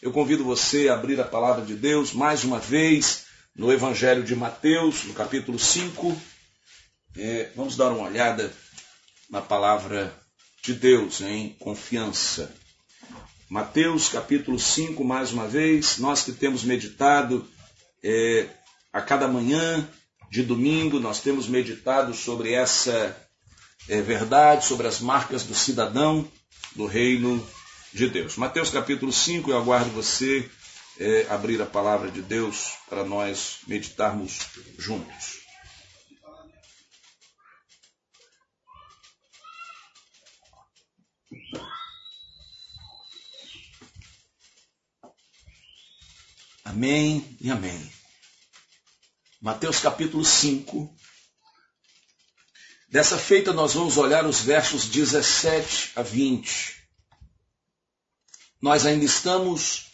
Eu convido você a abrir a palavra de Deus mais uma vez no Evangelho de Mateus, no capítulo 5. É, vamos dar uma olhada na palavra de Deus em confiança. Mateus capítulo 5, mais uma vez, nós que temos meditado é, a cada manhã de domingo, nós temos meditado sobre essa é, verdade, sobre as marcas do cidadão do reino de Deus. Mateus capítulo 5, eu aguardo você é, abrir a palavra de Deus para nós meditarmos juntos. Amém e amém. Mateus capítulo 5. Dessa feita nós vamos olhar os versos 17 a 20. Nós ainda estamos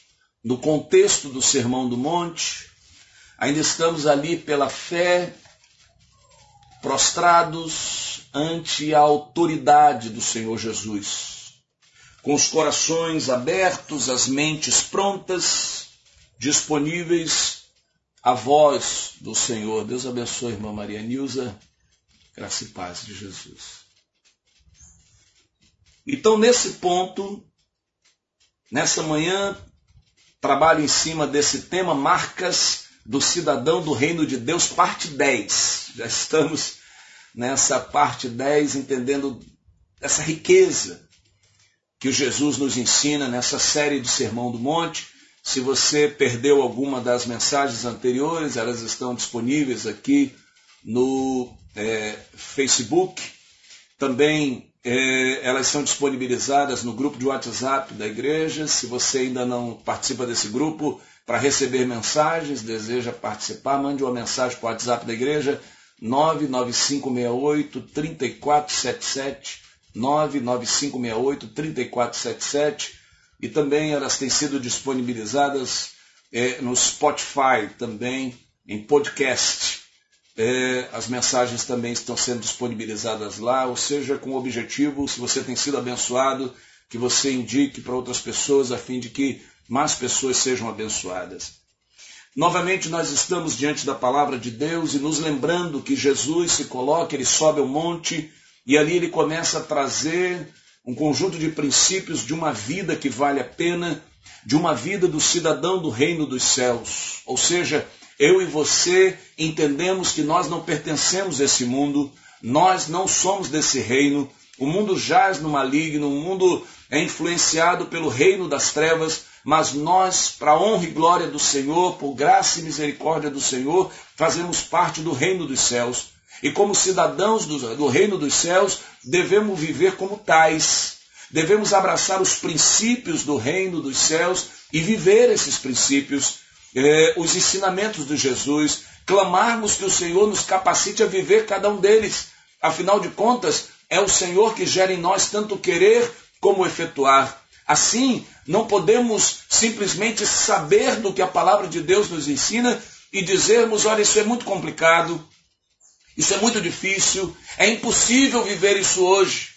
no contexto do Sermão do Monte, ainda estamos ali pela fé, prostrados ante a autoridade do Senhor Jesus, com os corações abertos, as mentes prontas, disponíveis à voz do Senhor. Deus abençoe, irmã Maria Nilza, graça e paz de Jesus. Então, nesse ponto, Nessa manhã, trabalho em cima desse tema, Marcas do Cidadão do Reino de Deus, parte 10. Já estamos nessa parte 10, entendendo essa riqueza que Jesus nos ensina nessa série de Sermão do Monte. Se você perdeu alguma das mensagens anteriores, elas estão disponíveis aqui no é, Facebook. Também é, elas são disponibilizadas no grupo de WhatsApp da igreja. Se você ainda não participa desse grupo, para receber mensagens, deseja participar, mande uma mensagem para o WhatsApp da igreja 99568 3477 99568 3477 e também elas têm sido disponibilizadas é, no Spotify também em podcast. É, as mensagens também estão sendo disponibilizadas lá, ou seja, com o objetivo, se você tem sido abençoado, que você indique para outras pessoas a fim de que mais pessoas sejam abençoadas. Novamente, nós estamos diante da palavra de Deus e nos lembrando que Jesus se coloca, ele sobe ao monte e ali ele começa a trazer um conjunto de princípios de uma vida que vale a pena, de uma vida do cidadão do reino dos céus. Ou seja, eu e você entendemos que nós não pertencemos a esse mundo, nós não somos desse reino. O mundo jaz no maligno, o mundo é influenciado pelo reino das trevas, mas nós, para honra e glória do Senhor, por graça e misericórdia do Senhor, fazemos parte do reino dos céus. E como cidadãos do, do reino dos céus, devemos viver como tais. Devemos abraçar os princípios do reino dos céus e viver esses princípios eh, os ensinamentos de Jesus, clamarmos que o Senhor nos capacite a viver cada um deles. Afinal de contas, é o Senhor que gera em nós tanto querer como efetuar. Assim, não podemos simplesmente saber do que a palavra de Deus nos ensina e dizermos: olha, isso é muito complicado, isso é muito difícil, é impossível viver isso hoje.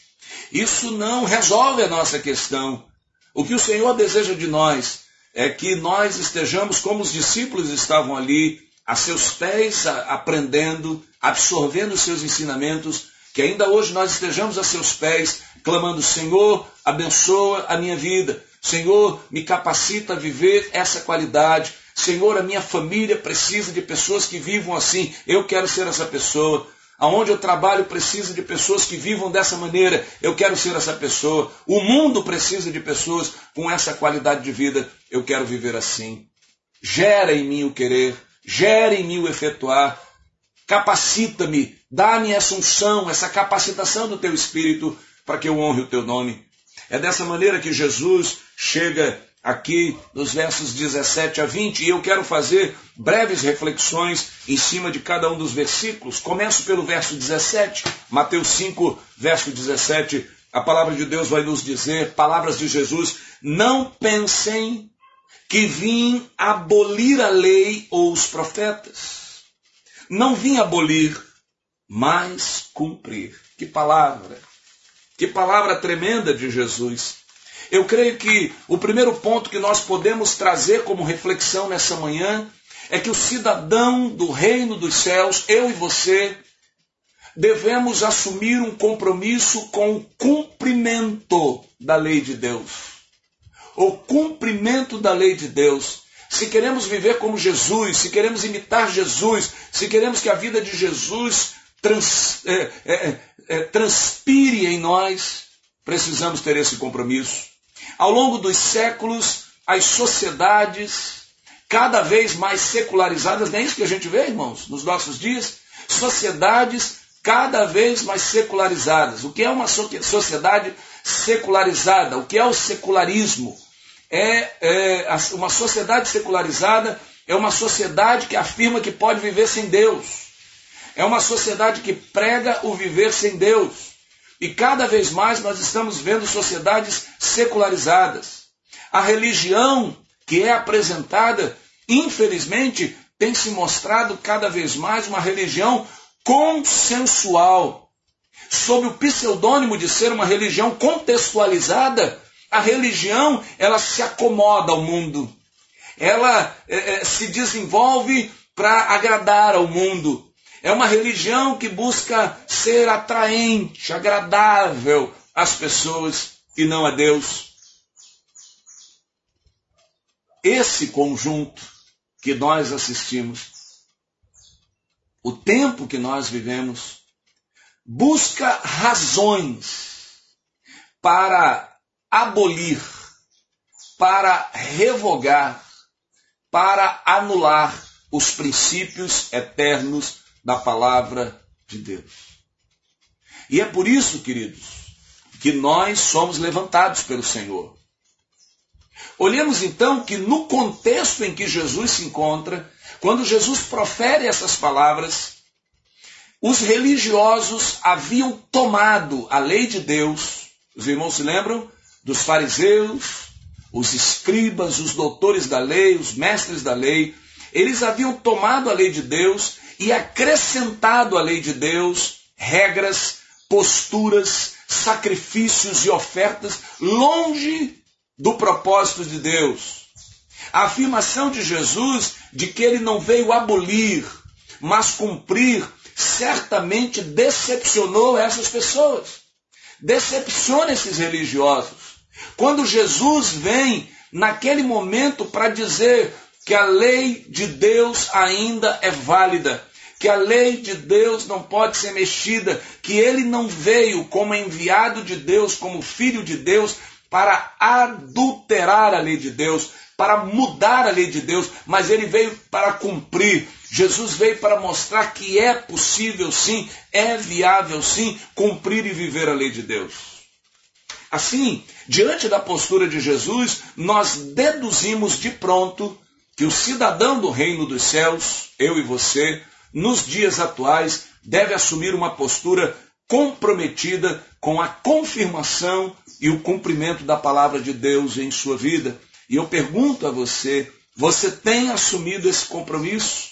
Isso não resolve a nossa questão. O que o Senhor deseja de nós é que nós estejamos como os discípulos estavam ali, a seus pés, aprendendo, absorvendo os seus ensinamentos, que ainda hoje nós estejamos a seus pés, clamando: Senhor, abençoa a minha vida, Senhor, me capacita a viver essa qualidade. Senhor, a minha família precisa de pessoas que vivam assim. Eu quero ser essa pessoa. Aonde eu trabalho precisa de pessoas que vivam dessa maneira. Eu quero ser essa pessoa. O mundo precisa de pessoas com essa qualidade de vida. Eu quero viver assim. Gera em mim o querer, gera em mim o efetuar. Capacita-me, dá-me essa unção, essa capacitação do teu espírito para que eu honre o teu nome. É dessa maneira que Jesus chega aqui nos versos 17 a 20, e eu quero fazer breves reflexões em cima de cada um dos versículos. Começo pelo verso 17, Mateus 5, verso 17. A palavra de Deus vai nos dizer, palavras de Jesus: Não pensem que vim abolir a lei ou os profetas. Não vim abolir, mas cumprir. Que palavra! Que palavra tremenda de Jesus. Eu creio que o primeiro ponto que nós podemos trazer como reflexão nessa manhã é que o cidadão do reino dos céus, eu e você, devemos assumir um compromisso com o cumprimento da lei de Deus. O cumprimento da lei de Deus. Se queremos viver como Jesus, se queremos imitar Jesus, se queremos que a vida de Jesus trans, é, é, é, é transpire em nós, precisamos ter esse compromisso. Ao longo dos séculos, as sociedades, cada vez mais secularizadas, não é isso que a gente vê, irmãos, nos nossos dias? Sociedades cada vez mais secularizadas. O que é uma sociedade secularizada? O que é o secularismo? É, é uma sociedade secularizada é uma sociedade que afirma que pode viver sem Deus. É uma sociedade que prega o viver sem Deus. E cada vez mais nós estamos vendo sociedades secularizadas. A religião que é apresentada, infelizmente, tem se mostrado cada vez mais uma religião consensual. Sob o pseudônimo de ser uma religião contextualizada, a religião ela se acomoda ao mundo. Ela é, se desenvolve para agradar ao mundo. É uma religião que busca ser atraente, agradável às pessoas e não a Deus. Esse conjunto que nós assistimos, o tempo que nós vivemos, busca razões para abolir, para revogar, para anular os princípios eternos da palavra de Deus. E é por isso, queridos, que nós somos levantados pelo Senhor. Olhemos então que no contexto em que Jesus se encontra, quando Jesus profere essas palavras, os religiosos haviam tomado a lei de Deus. Os irmãos se lembram? Dos fariseus, os escribas, os doutores da lei, os mestres da lei. Eles haviam tomado a lei de Deus e acrescentado à lei de Deus regras, posturas, sacrifícios e ofertas longe do propósito de Deus. A afirmação de Jesus de que ele não veio abolir, mas cumprir, certamente decepcionou essas pessoas. Decepciona esses religiosos. Quando Jesus vem naquele momento para dizer que a lei de Deus ainda é válida, que a lei de Deus não pode ser mexida, que ele não veio como enviado de Deus, como filho de Deus, para adulterar a lei de Deus, para mudar a lei de Deus, mas ele veio para cumprir. Jesus veio para mostrar que é possível sim, é viável sim, cumprir e viver a lei de Deus. Assim, diante da postura de Jesus, nós deduzimos de pronto que o cidadão do reino dos céus, eu e você, nos dias atuais, deve assumir uma postura comprometida com a confirmação e o cumprimento da palavra de Deus em sua vida. E eu pergunto a você: você tem assumido esse compromisso?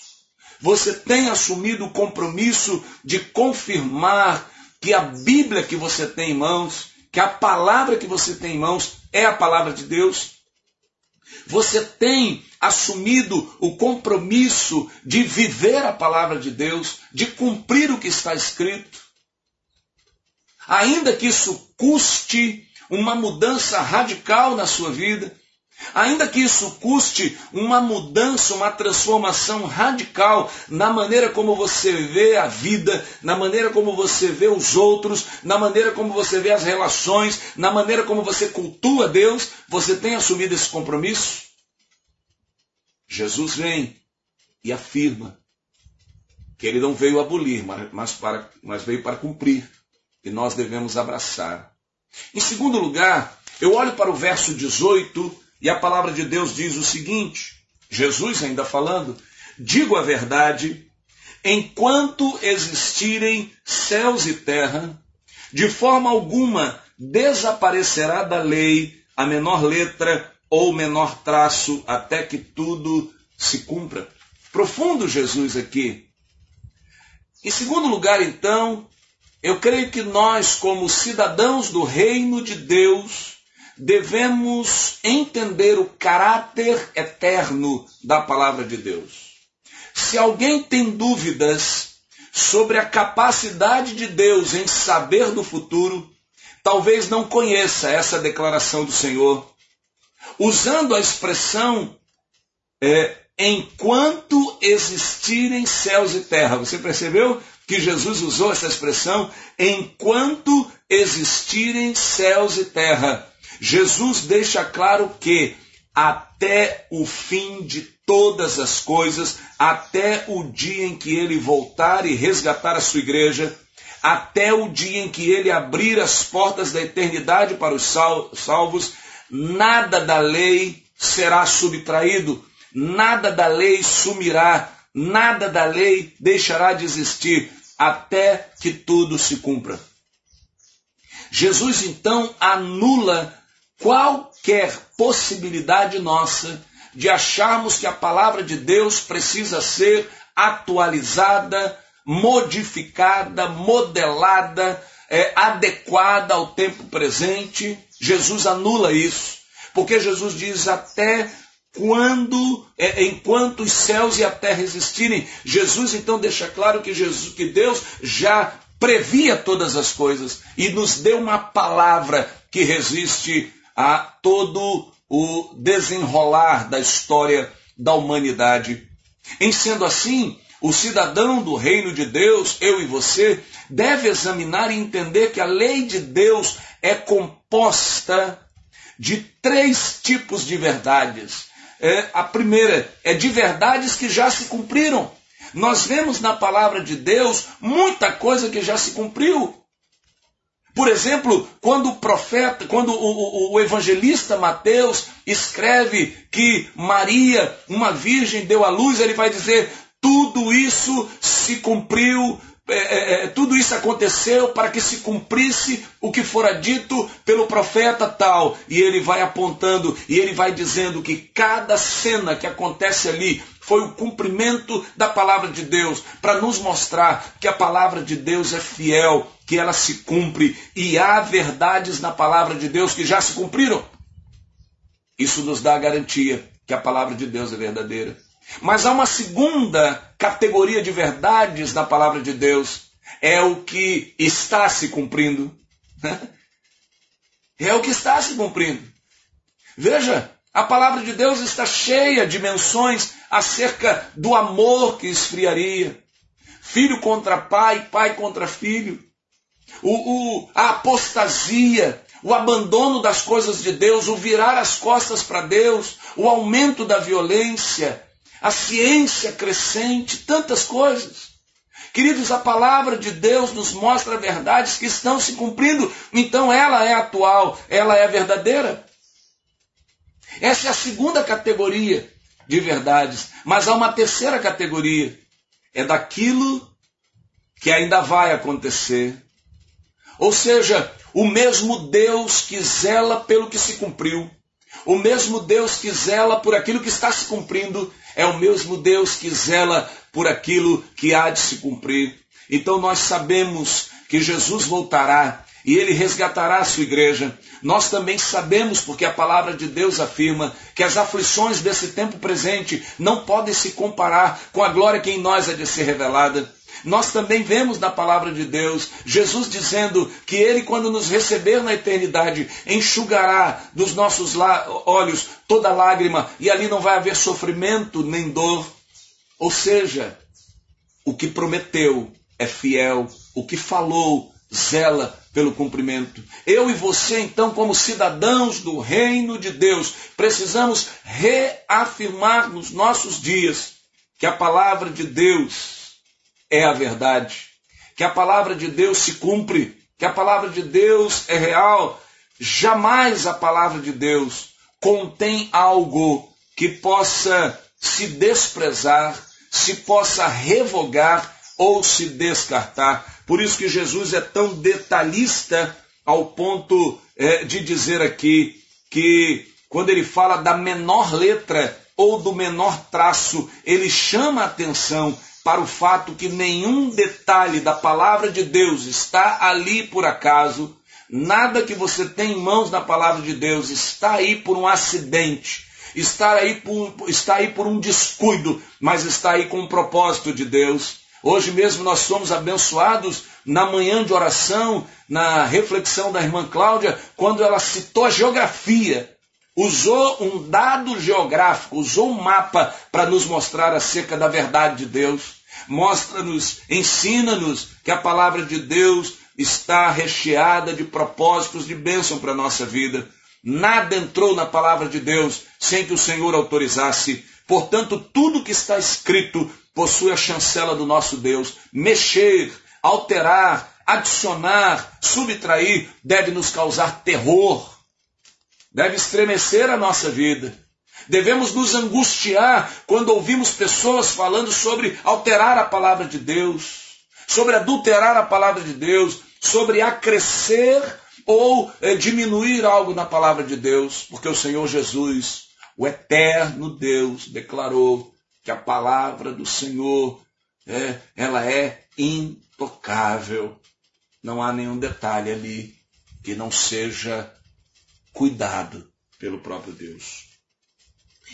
Você tem assumido o compromisso de confirmar que a Bíblia que você tem em mãos, que a palavra que você tem em mãos é a palavra de Deus? Você tem assumido o compromisso de viver a palavra de Deus, de cumprir o que está escrito? Ainda que isso custe uma mudança radical na sua vida, ainda que isso custe uma mudança, uma transformação radical na maneira como você vê a vida, na maneira como você vê os outros, na maneira como você vê as relações, na maneira como você cultua Deus, você tem assumido esse compromisso? Jesus vem e afirma que ele não veio abolir, mas, para, mas veio para cumprir, e nós devemos abraçar. Em segundo lugar, eu olho para o verso 18 e a palavra de Deus diz o seguinte: Jesus ainda falando, digo a verdade, enquanto existirem céus e terra, de forma alguma desaparecerá da lei a menor letra ou menor traço até que tudo se cumpra. Profundo Jesus aqui. Em segundo lugar, então, eu creio que nós, como cidadãos do reino de Deus, devemos entender o caráter eterno da palavra de Deus. Se alguém tem dúvidas sobre a capacidade de Deus em saber do futuro, talvez não conheça essa declaração do Senhor, usando a expressão é, enquanto existirem céus e terra. Você percebeu que Jesus usou essa expressão enquanto existirem céus e terra? Jesus deixa claro que até o fim de todas as coisas, até o dia em que ele voltar e resgatar a sua igreja, até o dia em que ele abrir as portas da eternidade para os salvos, nada da lei será subtraído, nada da lei sumirá, nada da lei deixará de existir, até que tudo se cumpra. Jesus então anula qualquer possibilidade nossa de acharmos que a palavra de Deus precisa ser atualizada, modificada, modelada, é, adequada ao tempo presente. Jesus anula isso, porque Jesus diz até quando, é, enquanto os céus e a terra existirem, Jesus então deixa claro que Jesus, que Deus já previa todas as coisas e nos deu uma palavra que resiste a todo o desenrolar da história da humanidade. Em sendo assim, o cidadão do reino de Deus, eu e você, deve examinar e entender que a lei de Deus é composta de três tipos de verdades. É, a primeira é de verdades que já se cumpriram. Nós vemos na palavra de Deus muita coisa que já se cumpriu. Por exemplo, quando o profeta, quando o, o, o, evangelista Mateus escreve que Maria, uma virgem, deu à luz, ele vai dizer: tudo isso se cumpriu, é, é, é, tudo isso aconteceu para que se cumprisse o que fora dito pelo profeta tal. E ele vai apontando e ele vai dizendo que cada cena que acontece ali foi o cumprimento da palavra de Deus, para nos mostrar que a palavra de Deus é fiel, que ela se cumpre e há verdades na palavra de Deus que já se cumpriram. Isso nos dá a garantia que a palavra de Deus é verdadeira. Mas há uma segunda categoria de verdades na palavra de Deus, é o que está se cumprindo. É o que está se cumprindo. Veja, a palavra de Deus está cheia de menções acerca do amor que esfriaria. Filho contra pai, pai contra filho. O, o, a apostasia, o abandono das coisas de Deus, o virar as costas para Deus, o aumento da violência, a ciência crescente, tantas coisas. Queridos, a palavra de Deus nos mostra verdades que estão se cumprindo, então ela é atual, ela é verdadeira. Essa é a segunda categoria de verdades. Mas há uma terceira categoria. É daquilo que ainda vai acontecer. Ou seja, o mesmo Deus que zela pelo que se cumpriu, o mesmo Deus que zela por aquilo que está se cumprindo, é o mesmo Deus que zela por aquilo que há de se cumprir. Então nós sabemos que Jesus voltará e ele resgatará a sua igreja. Nós também sabemos, porque a palavra de Deus afirma, que as aflições desse tempo presente não podem se comparar com a glória que em nós é de ser revelada. Nós também vemos na palavra de Deus Jesus dizendo que Ele, quando nos receber na eternidade, enxugará dos nossos olhos toda lágrima e ali não vai haver sofrimento nem dor. Ou seja, o que prometeu é fiel, o que falou zela pelo cumprimento. Eu e você, então, como cidadãos do reino de Deus, precisamos reafirmar nos nossos dias que a palavra de Deus é a verdade, que a palavra de Deus se cumpre, que a palavra de Deus é real. Jamais a palavra de Deus contém algo que possa se desprezar, se possa revogar ou se descartar. Por isso que Jesus é tão detalhista ao ponto é, de dizer aqui que quando ele fala da menor letra ou do menor traço, ele chama a atenção para o fato que nenhum detalhe da palavra de Deus está ali por acaso, Nada que você tem em mãos na palavra de Deus está aí por um acidente, está aí por, está aí por um descuido, mas está aí com um propósito de Deus. Hoje mesmo nós somos abençoados na manhã de oração, na reflexão da irmã Cláudia, quando ela citou a geografia. Usou um dado geográfico, usou um mapa para nos mostrar acerca da verdade de Deus. Mostra-nos, ensina-nos que a palavra de Deus está recheada de propósitos de bênção para a nossa vida. Nada entrou na palavra de Deus sem que o Senhor autorizasse. Portanto, tudo que está escrito possui a chancela do nosso Deus. Mexer, alterar, adicionar, subtrair deve nos causar terror, deve estremecer a nossa vida. Devemos nos angustiar quando ouvimos pessoas falando sobre alterar a palavra de Deus, sobre adulterar a palavra de Deus, sobre acrescer ou é, diminuir algo na palavra de Deus, porque o Senhor Jesus, o eterno Deus, declarou que a palavra do Senhor é, ela é intocável. Não há nenhum detalhe ali que não seja cuidado pelo próprio Deus.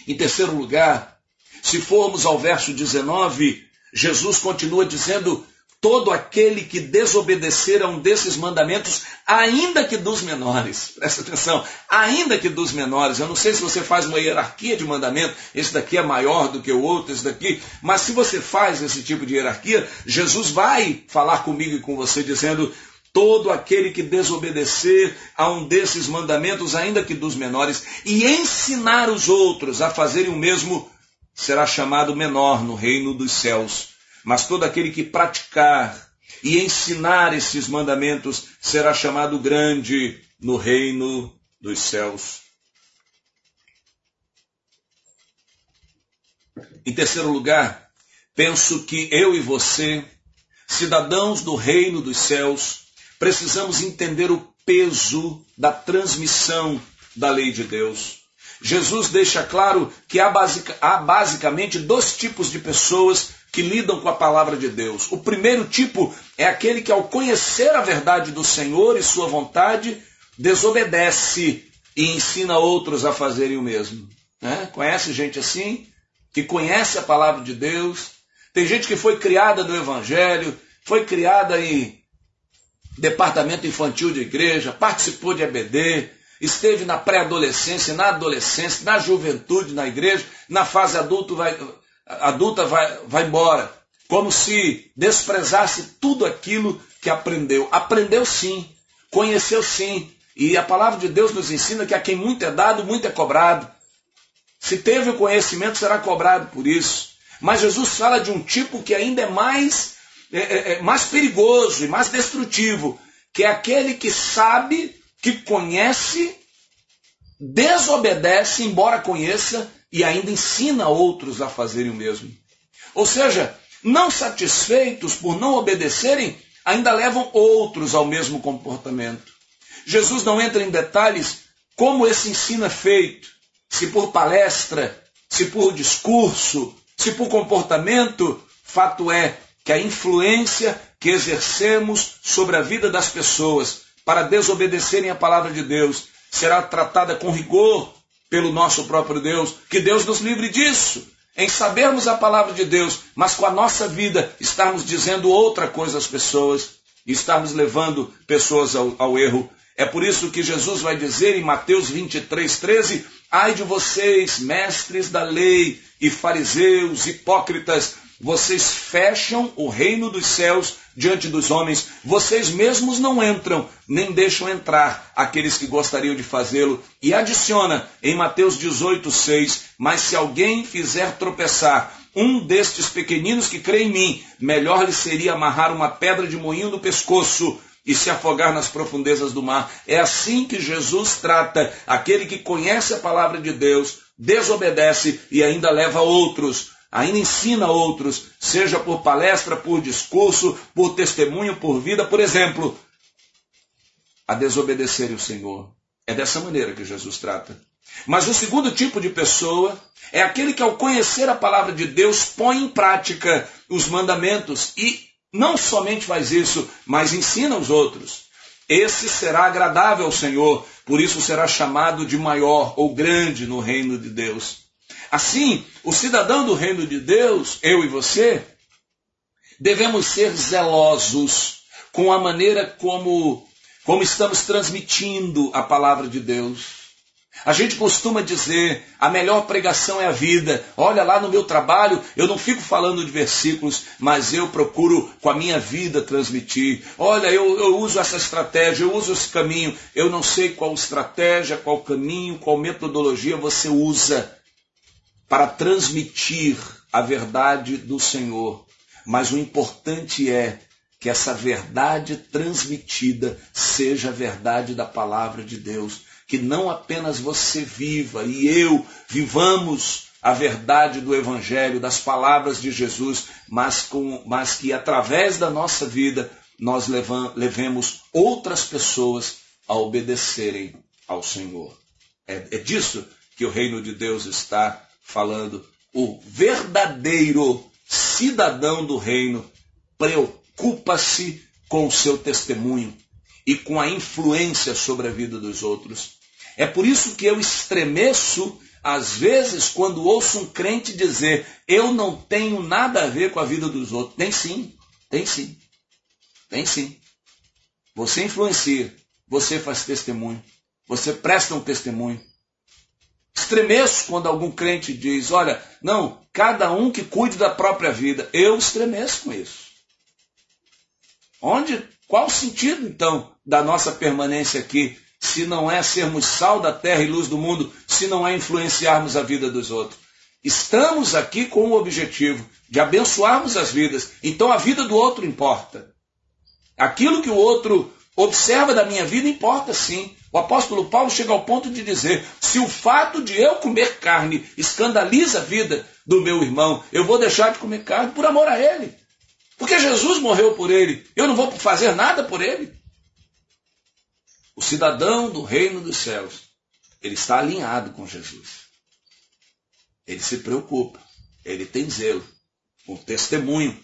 Em terceiro lugar, se formos ao verso 19, Jesus continua dizendo todo aquele que desobedecer a um desses mandamentos, ainda que dos menores. Presta atenção, ainda que dos menores. Eu não sei se você faz uma hierarquia de mandamento, esse daqui é maior do que o outro, esse daqui, mas se você faz esse tipo de hierarquia, Jesus vai falar comigo e com você dizendo: todo aquele que desobedecer a um desses mandamentos, ainda que dos menores, e ensinar os outros a fazerem o mesmo, será chamado menor no reino dos céus. Mas todo aquele que praticar e ensinar esses mandamentos será chamado grande no reino dos céus. Em terceiro lugar, penso que eu e você, cidadãos do reino dos céus, precisamos entender o peso da transmissão da lei de Deus. Jesus deixa claro que há, basic, há basicamente dois tipos de pessoas que lidam com a palavra de Deus. O primeiro tipo é aquele que, ao conhecer a verdade do Senhor e sua vontade, desobedece e ensina outros a fazerem o mesmo. Né? Conhece gente assim? Que conhece a palavra de Deus. Tem gente que foi criada no Evangelho, foi criada em departamento infantil de igreja, participou de EBD, esteve na pré-adolescência, na adolescência, na juventude, na igreja, na fase adulto vai, adulta vai, vai embora. Como se desprezasse tudo aquilo que aprendeu. Aprendeu sim, conheceu sim. E a palavra de Deus nos ensina que a quem muito é dado, muito é cobrado. Se teve o conhecimento, será cobrado por isso. Mas Jesus fala de um tipo que ainda é mais, é, é, é mais perigoso e mais destrutivo, que é aquele que sabe, que conhece, desobedece, embora conheça, e ainda ensina outros a fazerem o mesmo. Ou seja, não satisfeitos por não obedecerem, ainda levam outros ao mesmo comportamento. Jesus não entra em detalhes como esse ensino é feito, se por palestra, se por discurso, se por comportamento, fato é que a influência que exercemos sobre a vida das pessoas para desobedecerem a palavra de Deus será tratada com rigor pelo nosso próprio Deus. Que Deus nos livre disso, em sabermos a palavra de Deus, mas com a nossa vida estarmos dizendo outra coisa às pessoas estarmos levando pessoas ao, ao erro. É por isso que Jesus vai dizer em Mateus 23, 13: Ai de vocês, mestres da lei e fariseus, hipócritas, vocês fecham o reino dos céus diante dos homens, vocês mesmos não entram, nem deixam entrar aqueles que gostariam de fazê-lo. E adiciona em Mateus 18, 6: Mas se alguém fizer tropeçar um destes pequeninos que crê em mim, melhor lhe seria amarrar uma pedra de moinho no pescoço e se afogar nas profundezas do mar. É assim que Jesus trata aquele que conhece a palavra de Deus, desobedece e ainda leva outros ainda ensina outros, seja por palestra, por discurso, por testemunho, por vida, por exemplo, a desobedecerem o Senhor. É dessa maneira que Jesus trata. Mas o segundo tipo de pessoa é aquele que, ao conhecer a palavra de Deus, põe em prática os mandamentos e não somente faz isso, mas ensina os outros. esse será agradável ao Senhor, por isso será chamado de maior ou grande no reino de Deus. Assim, o cidadão do reino de Deus, eu e você, devemos ser zelosos com a maneira como, como estamos transmitindo a palavra de Deus. A gente costuma dizer, a melhor pregação é a vida. Olha lá no meu trabalho, eu não fico falando de versículos, mas eu procuro com a minha vida transmitir. Olha, eu, eu uso essa estratégia, eu uso esse caminho. Eu não sei qual estratégia, qual caminho, qual metodologia você usa para transmitir a verdade do Senhor. Mas o importante é que essa verdade transmitida seja a verdade da palavra de Deus que não apenas você viva e eu vivamos a verdade do Evangelho, das palavras de Jesus, mas, com, mas que através da nossa vida nós levam, levemos outras pessoas a obedecerem ao Senhor. É, é disso que o reino de Deus está falando. O verdadeiro cidadão do reino preocupa-se com o seu testemunho e com a influência sobre a vida dos outros. É por isso que eu estremeço às vezes quando ouço um crente dizer: Eu não tenho nada a ver com a vida dos outros. Tem sim, tem sim, tem sim. Você influencia, você faz testemunho, você presta um testemunho. Estremeço quando algum crente diz: Olha, não, cada um que cuide da própria vida. Eu estremeço com isso. Onde, qual o sentido então da nossa permanência aqui se não é sermos sal da terra e luz do mundo, se não é influenciarmos a vida dos outros. Estamos aqui com o objetivo de abençoarmos as vidas, então a vida do outro importa. Aquilo que o outro observa da minha vida importa sim. O apóstolo Paulo chega ao ponto de dizer: se o fato de eu comer carne escandaliza a vida do meu irmão, eu vou deixar de comer carne por amor a ele. Porque Jesus morreu por ele, eu não vou fazer nada por ele. O cidadão do reino dos céus, ele está alinhado com Jesus. Ele se preocupa, ele tem zelo o testemunho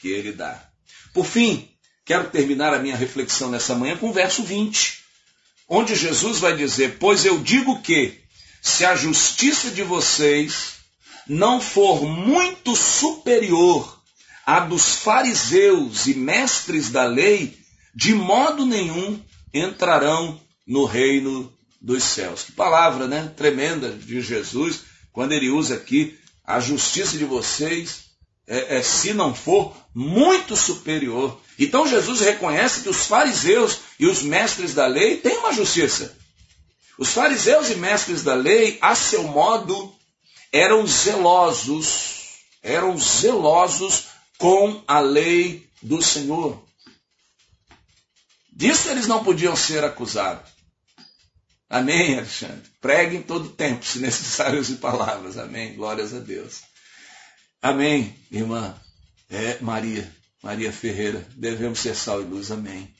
que ele dá. Por fim, quero terminar a minha reflexão nessa manhã com o verso 20, onde Jesus vai dizer: Pois eu digo que, se a justiça de vocês não for muito superior à dos fariseus e mestres da lei, de modo nenhum entrarão no reino dos céus. Que palavra, né? Tremenda de Jesus, quando ele usa aqui a justiça de vocês, é, é, se não for muito superior. Então Jesus reconhece que os fariseus e os mestres da lei têm uma justiça. Os fariseus e mestres da lei, a seu modo, eram zelosos, eram zelosos com a lei do Senhor. Disso eles não podiam ser acusados. Amém, Alexandre? Pregue em todo tempo, se necessário use palavras. Amém. Glórias a Deus. Amém, irmã. É Maria, Maria Ferreira. Devemos ser sal e luz. Amém.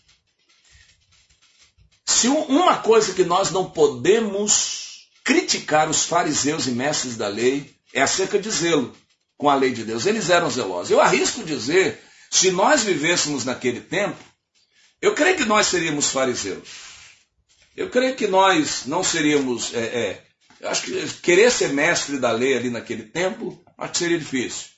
Se uma coisa que nós não podemos criticar os fariseus e mestres da lei é acerca de zelo com a lei de Deus. Eles eram zelosos. Eu arrisco dizer, se nós vivêssemos naquele tempo, eu creio que nós seríamos fariseus. Eu creio que nós não seríamos. É, é, acho que querer ser mestre da lei ali naquele tempo, acho que seria difícil.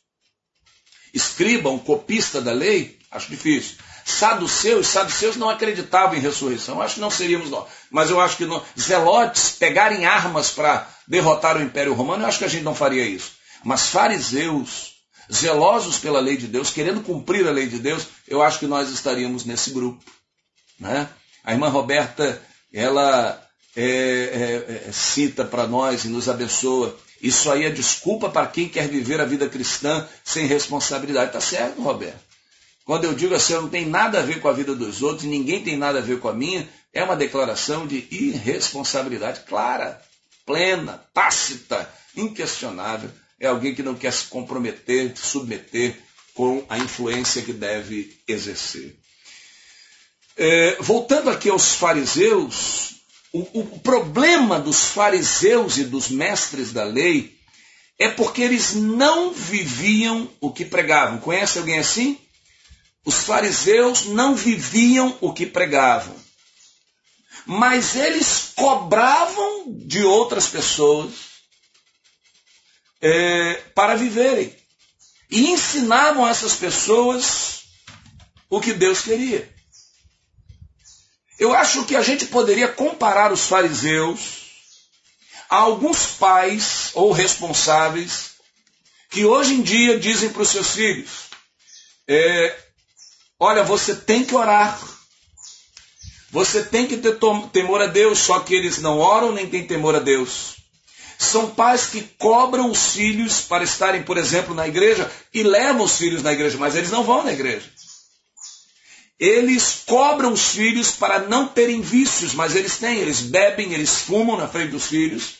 Escriba, um copista da lei, acho difícil. Saduceus, saduceus não acreditavam em ressurreição, acho que não seríamos nós. Mas eu acho que não, zelotes pegarem armas para derrotar o Império Romano, eu acho que a gente não faria isso. Mas fariseus, zelosos pela lei de Deus, querendo cumprir a lei de Deus, eu acho que nós estaríamos nesse grupo. Né? A irmã Roberta, ela é, é, é, cita para nós e nos abençoa. Isso aí é desculpa para quem quer viver a vida cristã sem responsabilidade. Está certo, Roberto? Quando eu digo assim, eu não tem nada a ver com a vida dos outros, ninguém tem nada a ver com a minha, é uma declaração de irresponsabilidade clara, plena, tácita, inquestionável. É alguém que não quer se comprometer, se submeter com a influência que deve exercer. É, voltando aqui aos fariseus, o, o problema dos fariseus e dos mestres da lei é porque eles não viviam o que pregavam. Conhece alguém assim? Os fariseus não viviam o que pregavam. mas eles cobravam de outras pessoas é, para viverem. E ensinavam essas pessoas o que Deus queria. Eu acho que a gente poderia comparar os fariseus a alguns pais ou responsáveis que hoje em dia dizem para os seus filhos: é, olha, você tem que orar, você tem que ter temor a Deus, só que eles não oram nem têm temor a Deus. São pais que cobram os filhos para estarem, por exemplo, na igreja e levam os filhos na igreja, mas eles não vão na igreja. Eles cobram os filhos para não terem vícios, mas eles têm. Eles bebem, eles fumam na frente dos filhos.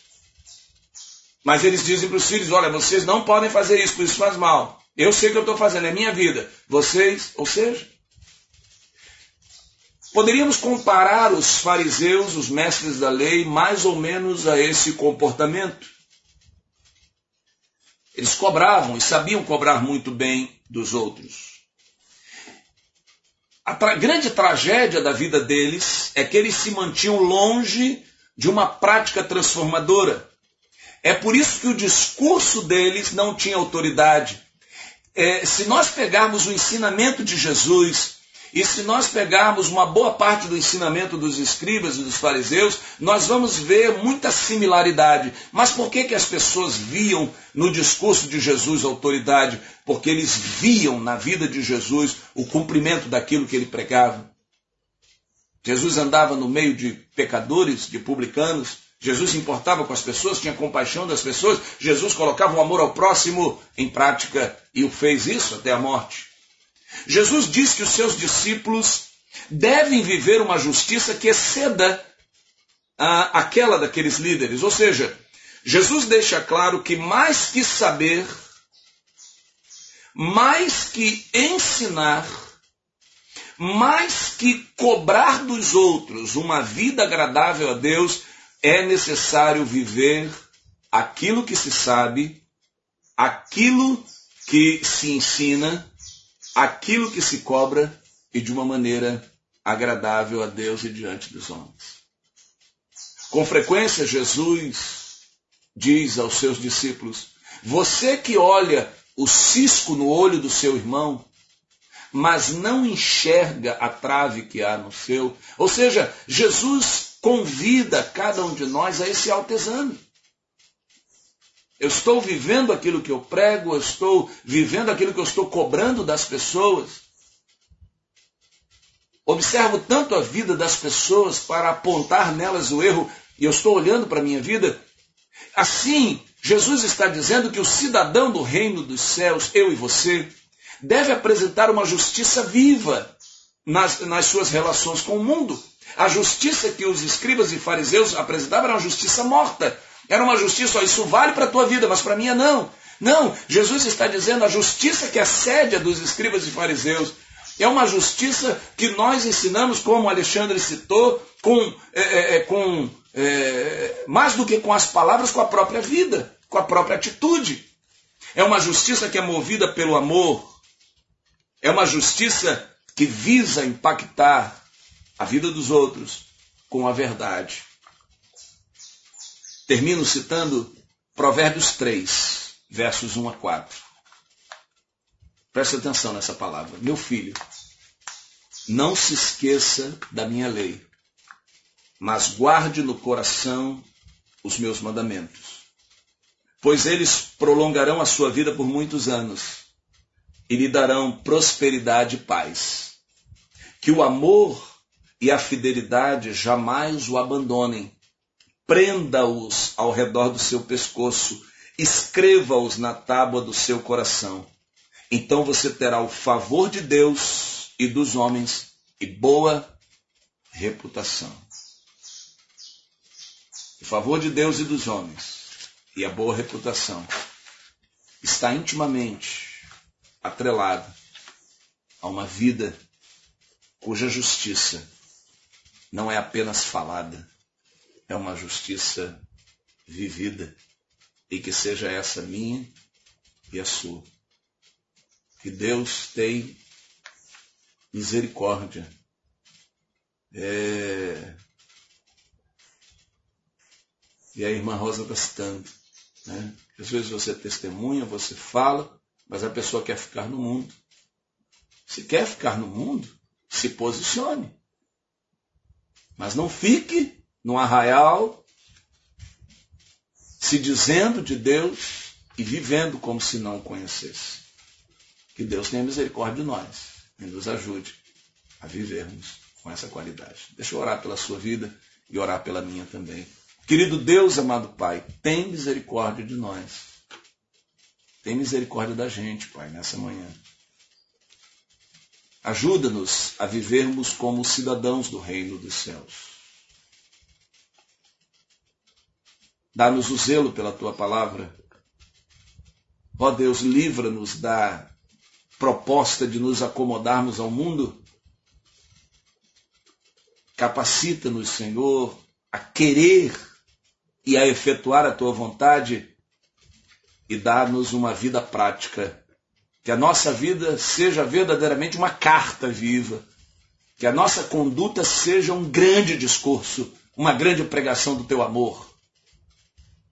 Mas eles dizem para os filhos: olha, vocês não podem fazer isso, isso faz mal. Eu sei o que eu estou fazendo, é minha vida. Vocês, ou seja, poderíamos comparar os fariseus, os mestres da lei, mais ou menos a esse comportamento. Eles cobravam e sabiam cobrar muito bem dos outros. A tra grande tragédia da vida deles é que eles se mantinham longe de uma prática transformadora. É por isso que o discurso deles não tinha autoridade. É, se nós pegarmos o ensinamento de Jesus, e se nós pegarmos uma boa parte do ensinamento dos escribas e dos fariseus, nós vamos ver muita similaridade. Mas por que, que as pessoas viam no discurso de Jesus autoridade? Porque eles viam na vida de Jesus o cumprimento daquilo que ele pregava. Jesus andava no meio de pecadores, de publicanos. Jesus se importava com as pessoas, tinha compaixão das pessoas. Jesus colocava o amor ao próximo em prática e o fez isso até a morte. Jesus diz que os seus discípulos devem viver uma justiça que exceda a, aquela daqueles líderes. Ou seja, Jesus deixa claro que mais que saber, mais que ensinar, mais que cobrar dos outros uma vida agradável a Deus, é necessário viver aquilo que se sabe, aquilo que se ensina aquilo que se cobra e de uma maneira agradável a Deus e diante dos homens. Com frequência, Jesus diz aos seus discípulos: Você que olha o cisco no olho do seu irmão, mas não enxerga a trave que há no seu. Ou seja, Jesus convida cada um de nós a esse alto exame. Eu estou vivendo aquilo que eu prego, eu estou vivendo aquilo que eu estou cobrando das pessoas. Observo tanto a vida das pessoas para apontar nelas o erro e eu estou olhando para a minha vida. Assim, Jesus está dizendo que o cidadão do reino dos céus, eu e você, deve apresentar uma justiça viva nas, nas suas relações com o mundo. A justiça que os escribas e fariseus apresentavam era uma justiça morta, era uma justiça, ó, isso vale para a tua vida, mas para a minha não. Não, Jesus está dizendo a justiça que assédia dos escribas e fariseus. É uma justiça que nós ensinamos, como Alexandre citou, com, é, é, é, com é, mais do que com as palavras, com a própria vida, com a própria atitude. É uma justiça que é movida pelo amor. É uma justiça que visa impactar a vida dos outros com a verdade. Termino citando Provérbios 3, versos 1 a 4. Preste atenção nessa palavra. Meu filho, não se esqueça da minha lei, mas guarde no coração os meus mandamentos, pois eles prolongarão a sua vida por muitos anos e lhe darão prosperidade e paz. Que o amor e a fidelidade jamais o abandonem prenda-os ao redor do seu pescoço, escreva-os na tábua do seu coração. Então você terá o favor de Deus e dos homens e boa reputação. O favor de Deus e dos homens e a boa reputação está intimamente atrelado a uma vida cuja justiça não é apenas falada, é uma justiça vivida e que seja essa minha e a sua. Que Deus tem misericórdia é, E a irmã Rosa está citando. Né? Às vezes você testemunha, você fala, mas a pessoa quer ficar no mundo. Se quer ficar no mundo, se posicione. Mas não fique no arraial se dizendo de Deus e vivendo como se não o conhecesse. Que Deus tenha misericórdia de nós e nos ajude a vivermos com essa qualidade. Deixa eu orar pela sua vida e orar pela minha também. Querido Deus, amado Pai, tem misericórdia de nós. Tem misericórdia da gente, Pai, nessa manhã. Ajuda-nos a vivermos como cidadãos do reino dos céus. Dá-nos o zelo pela tua palavra. Ó Deus, livra-nos da proposta de nos acomodarmos ao mundo. Capacita-nos, Senhor, a querer e a efetuar a tua vontade e dá-nos uma vida prática. Que a nossa vida seja verdadeiramente uma carta viva. Que a nossa conduta seja um grande discurso, uma grande pregação do teu amor.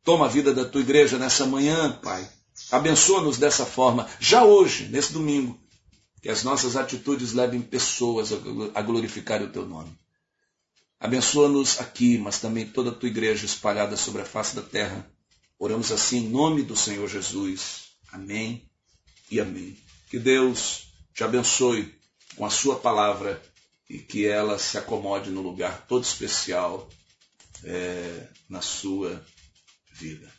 Toma a vida da tua igreja nessa manhã, Pai. Abençoa-nos dessa forma, já hoje, nesse domingo. Que as nossas atitudes levem pessoas a glorificar o teu nome. Abençoa-nos aqui, mas também toda a tua igreja espalhada sobre a face da terra. Oramos assim em nome do Senhor Jesus. Amém e amém. Que Deus te abençoe com a sua palavra e que ela se acomode no lugar todo especial é, na sua vida.